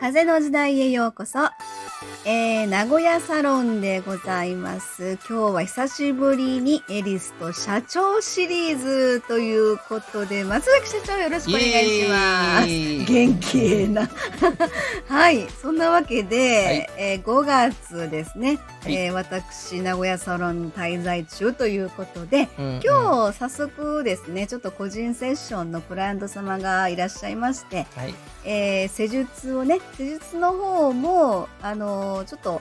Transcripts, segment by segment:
風の時代へようこそ。えー、名古屋サロンでございます。今日は久しぶりにエリスと社長シリーズということで、松崎社長よろしくお願いします。元気ええな。はい。そんなわけで、はいえー5月ですね、はいえー私、名古屋サロンに滞在中ということで、今今日早速ですね、ちょっと個人セッションのクライアント様がいらっしゃいまして、はい、えー施術をね、施術の方も、あのーちょっと、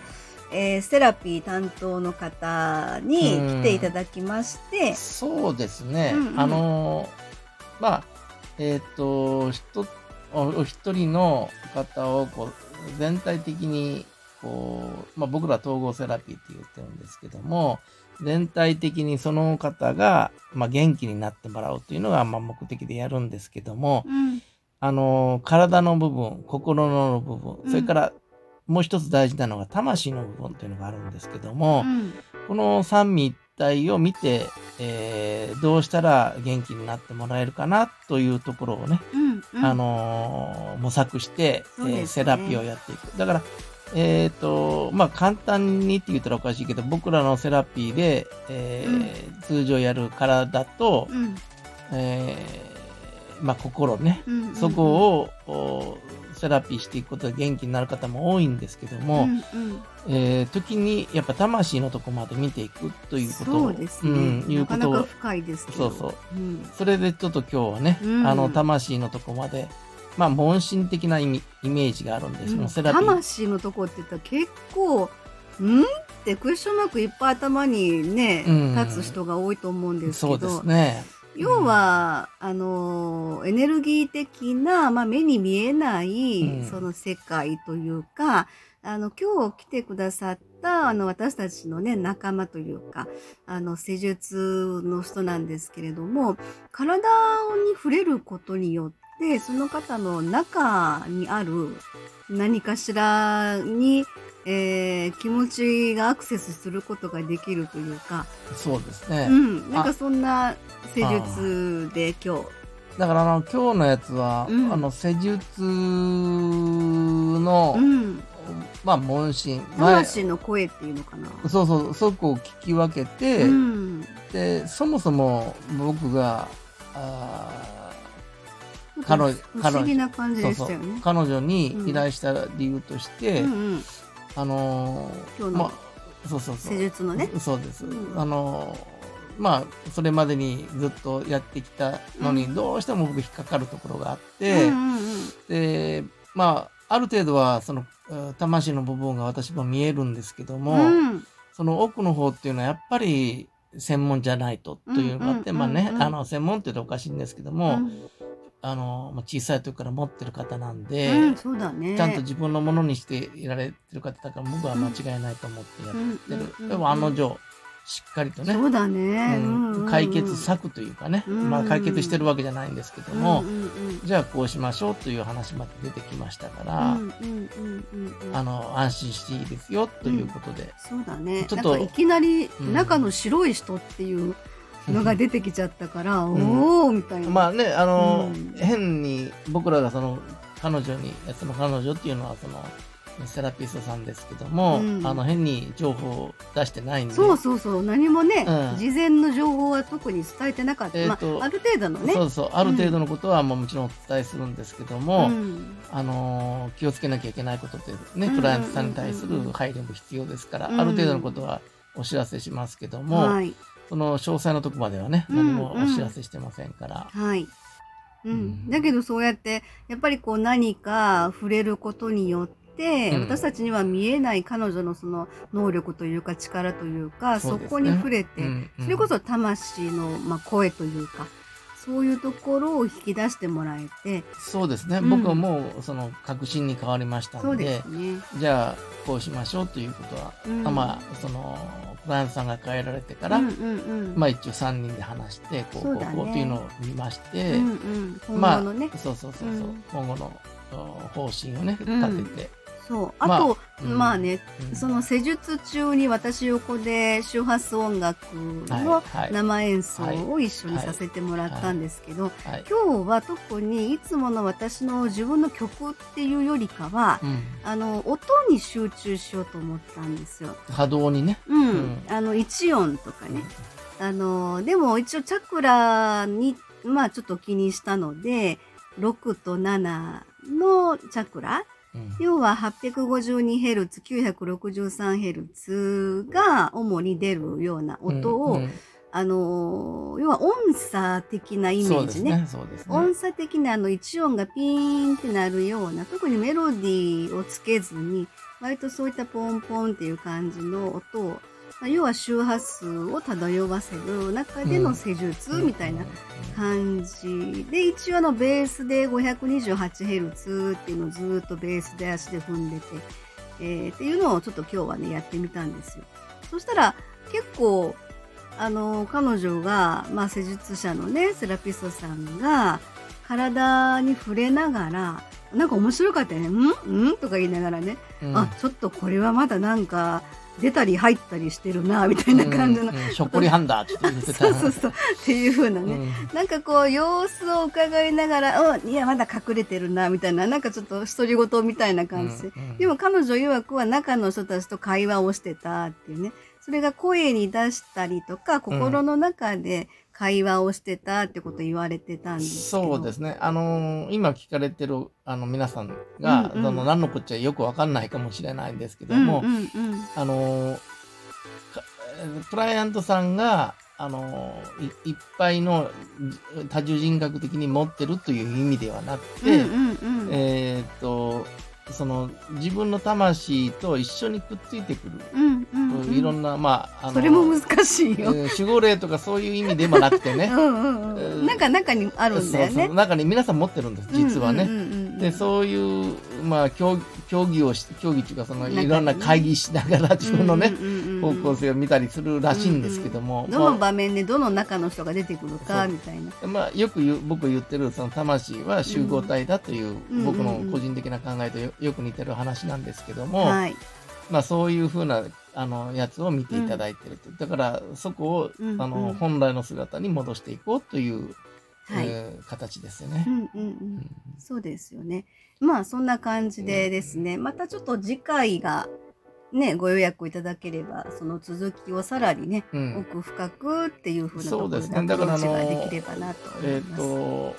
えーセラピー担当の方に来ていただきまして、そうですね、うんうん。あのーまあえっ、とひとおお一人の方をこう全体的にこう、まあ、僕ら統合セラピーって言ってるんですけども全体的にその方が、まあ、元気になってもらうというのが、まあ、目的でやるんですけども、うん。あのー体の部分心の部分、うん。それからもう一つ大事なのが魂の部分というのがあるんですけども、うん。この三位一体を見て、えーどうしたら元気になってもらえるかなというところをね、うんうん。あのー模索して、ね。えーセラピーをやっていく。だから、えっ、と、まあ、簡単にって言ったらおかしいけど、僕らのセラピーで、えー通常やる体と、うん。えーまあ、心ね、うんうんそこを、おセラピーしていくことで元気になる方も多いんですけども、うんうん。えー時にやっぱ魂のとこまで見ていくということ。をそうですね、ん、いうなかなこと深いですけど。そうそう。うん。それでちょっと今日はね、うん。あの魂のとこまでまあ問診的な意味イメージがあるんです。よ、うん。セラピー。魂のとこって言ったら結構、ん？ってクエスチョンマークいっぱい頭にね、うん。立つ人が多いと思うんですけど、そうですね要は、あのエネルギー的な、まあ、目に見えない、うん。その世界というかあの今日来てくださったあの私たちのね仲間というかあの施術の人なんですけれども体に触れることによってその方の中にある何かしらに、えー気持ちがアクセスすることができるというか、そうですね、うん、なんかそんな施術で今日。だからあの今日のやつは、うん。あの施術の、うん、まあ問診。前魂の声っていうのかな。そうそう。そこを聞き分けて、うん、でそもそも僕があ彼女不思議な感じそうそうでしたよね。彼女に依頼した理由として、うんうん、あのー今日のまあ、そうそうそう。施術のね。そうです、うん。あのーまあそれまでにずっとやってきたのに、うん。どうしても僕引っかかるところがあって、うんうんうん。でまあある程度はそのうん魂の部分が私も見えるんですけども、うん。その奥の方っていうのはやっぱり専門じゃないとというのがあって、うんまあね、うんうん。あの専門って言うとおかしいんですけども、うんあのまあ小さい時から持ってる方なんで、うんそうだね。ちゃんと自分のものにしていられてる方だから僕は間違いないと思ってやってる。うんでも案の定、しっかりとね、そうだね。うん解決策というかね、うんまあ解決してるわけじゃないんですけども、じゃあこうしましょうという話まで出てきましたから、あの安心していいですよということで、そうだね。ちょっといきなりうん中の白い人っていうのが出てきちゃったから、ん。おおみたいな。まあね、あの、うん。変に僕らがその彼女に、その彼女っていうのはそのセラピストさんですけども、うん。あの変に情報を出してないんで、そうそうそう何もね、うん。事前の情報は特に伝えてなかった、えーとまあ、ある程度のね。そうそうある程度のことはもうもちろんお伝えするんですけども、うん。あの気をつけなきゃいけないことってね、うん。クライアントさんに対する配慮も必要ですから、うん。ある程度のことはお知らせしますけども、はいその詳細のとこまではね、うん何もお知らせしてませんから。はい、うん。うん。だけどそうやってやっぱりこう何か触れることによって、うん。私たちには見えない彼女のその能力というか力というかそ,、こに触れて、うんうん。それこそ魂の、まあ、声というかそういうところを引き出してもらえて。そうですね、うん。僕はもうその確信に変わりましたのでね。じゃあこうしましょうということは、うん。あまあそのクライアントさんが変えられてから、うんうんうん。まあ一応3人で話してこうこうこうというのを見まして、うんうん、今まあ後のね、そうそうそうそう、うん。今後のお方針をねうん。立てて、そう。あと、うんまあね、うんその施術中に私横で周波数音楽の生演奏を一緒にさせてもらったんですけど、はい今日は特にいつもの私の自分の曲っていうよりかは、うんあの、音に集中しようと思ったんですよ。波動にね。うん。うんあの、一音とかね。あの、でも一応チャクラに、まあちょっと気にしたので、6と7のチャクラうん要は 852Hz、963Hz が主に出るような音を、うんうんあのー、要は音差的なイメージね。そうですね。音差的なあの一音がピーンってなるような、特にメロディーをつけずに、割とそういったポンポンっていう感じの音を、まあ要は周波数を漂わせる中での施術みたいな感じで、一応あのベースで 528Hz っていうのをずーっとベースで足で踏んでて、えーっていうのをちょっと今日はね、やってみたんですよ。そしたら結構、あの、彼女が、まあ施術者のね、セラピストさんが、体に触れながら、なんか面白かったよね。ん？ん？とか言いながらね、うんあ、ちょっとこれはまだなんか、出たり入ったりしてるな、みたいな感じの。うんうんひょっこりはんだって言ってた。そうそうそう。っていう風なね。うんなんかこう、様子を伺いながら、うん、いや、まだ隠れてるな、みたいな、なんかちょっと独り言みたいな感じで。うんうんでも彼女曰くは中の人たちと会話をしてたっていうね。それが声に出したりとか、心の中で会話をしてたってこと言われてたんです。そうですね。あのー今聞かれてるあの皆さんが、うんうんその何のこっちゃよくわかんないかもしれないんですけどうんも、うんうん。あのークライアントさんが、あのーいいっぱいのじ多重人格的に持ってるという意味ではなくて、うんうんうん。えーっと、その自分の魂と一緒にくっついてくる、うんうんうんいろんな、まあ、あのそれも難しいよ。えー守護霊とかそういう意味でもなくてねう。んうんうえーん。なんか中にあるんだよねそうそう。中に皆さん持ってるんです、実はね。うんうんうんうんで、そういう、まあ、競競技をし、競技っていうか、その、いろんな会議しながら自分のね、方向性を見たりするらしいんですけども、どのま場面でどの中の人が出てくるかみたいな。あ、まあ、よく言う、僕言ってる、その魂は集合体だという、うん僕の個人的な考えとよよく似てる話なんですけども、はい。まあ、そういうふうな、あの、やつを見ていただいてると。だから、そこを、あの、本来の姿に戻していこうという、はい。えー形ですよねう。んうんう。うんんそうですよね。まあそんな感じでですね、またちょっと次回がね、ご予約いただければ、その続きをさらにね、うん奥深くっていうふうなところでそうですねアプローチができればなと思います。と、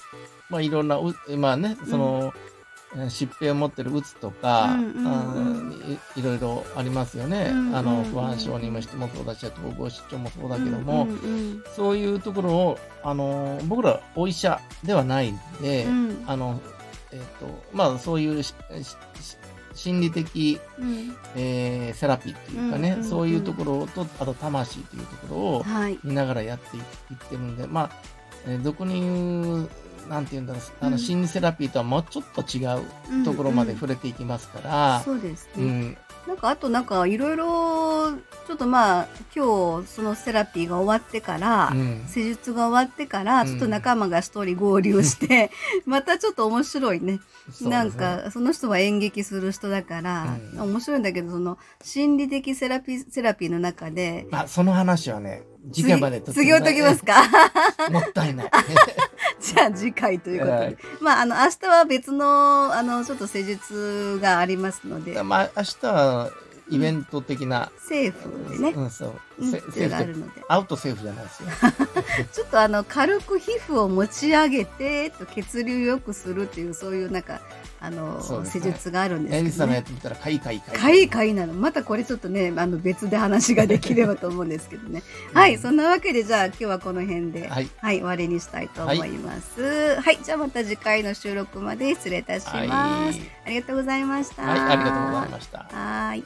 まあ、いろんなう、まあね、その、えー疾病を持ってるうつとか、うんうんうん。いいろいろありますよね。うんうんうん。あの、不安症にもしてもそうだし、統合失調もそうだけども、うんうんそういうところを、あの、僕らお医者ではないんで、うん。あの、えっ、と、まあ、そういう心理的、うん。えーセラピーっていうかね、うんうんうん。そういうところと、あと魂というところを、はい。見ながらやっていってるんで、まあ、えー俗に言う、なんて言うんだろう、あの、うん心理セラピーとはもうちょっと違うところまで触れていきますから、そうですね。うん、なんかあとなんかいろいろ、ちょっとまあ今日そのセラピーが終わってから、うん。施術が終わってから、ちょっと仲間が一人合流して、またちょっと面白いね。そうなんか、その人は演劇する人だから、うん。面白いんだけど、その、心理的セラピー、セラピーの中で、まあ、その話はね、次回までと次をときますか？もったいない。じゃあ次回ということで。はいまあ、あの、明日は別の、あの、ちょっと施術がありますので、まあ、明日はイベント的な、セーフでね、うん、そう、うん、セーフあるので。アウトセーフじゃないですよ。ちょっとあの、軽く皮膚を持ち上げて、と血流を良くするっていう、そういうなんか、あの、ね施術があるんですけど、ね。さんのやってみたら、かいかいかい。かいかいなの。またこれちょっとね、あの別で話ができればと思うんですけどね。はい、そんなわけでじゃあ今日はこの辺で、はい、はい。終わりにしたいと思います。はい、じゃあまた次回の収録まで失礼いたします。はい。ありがとうございました。はい、ありがとうございました。はーい。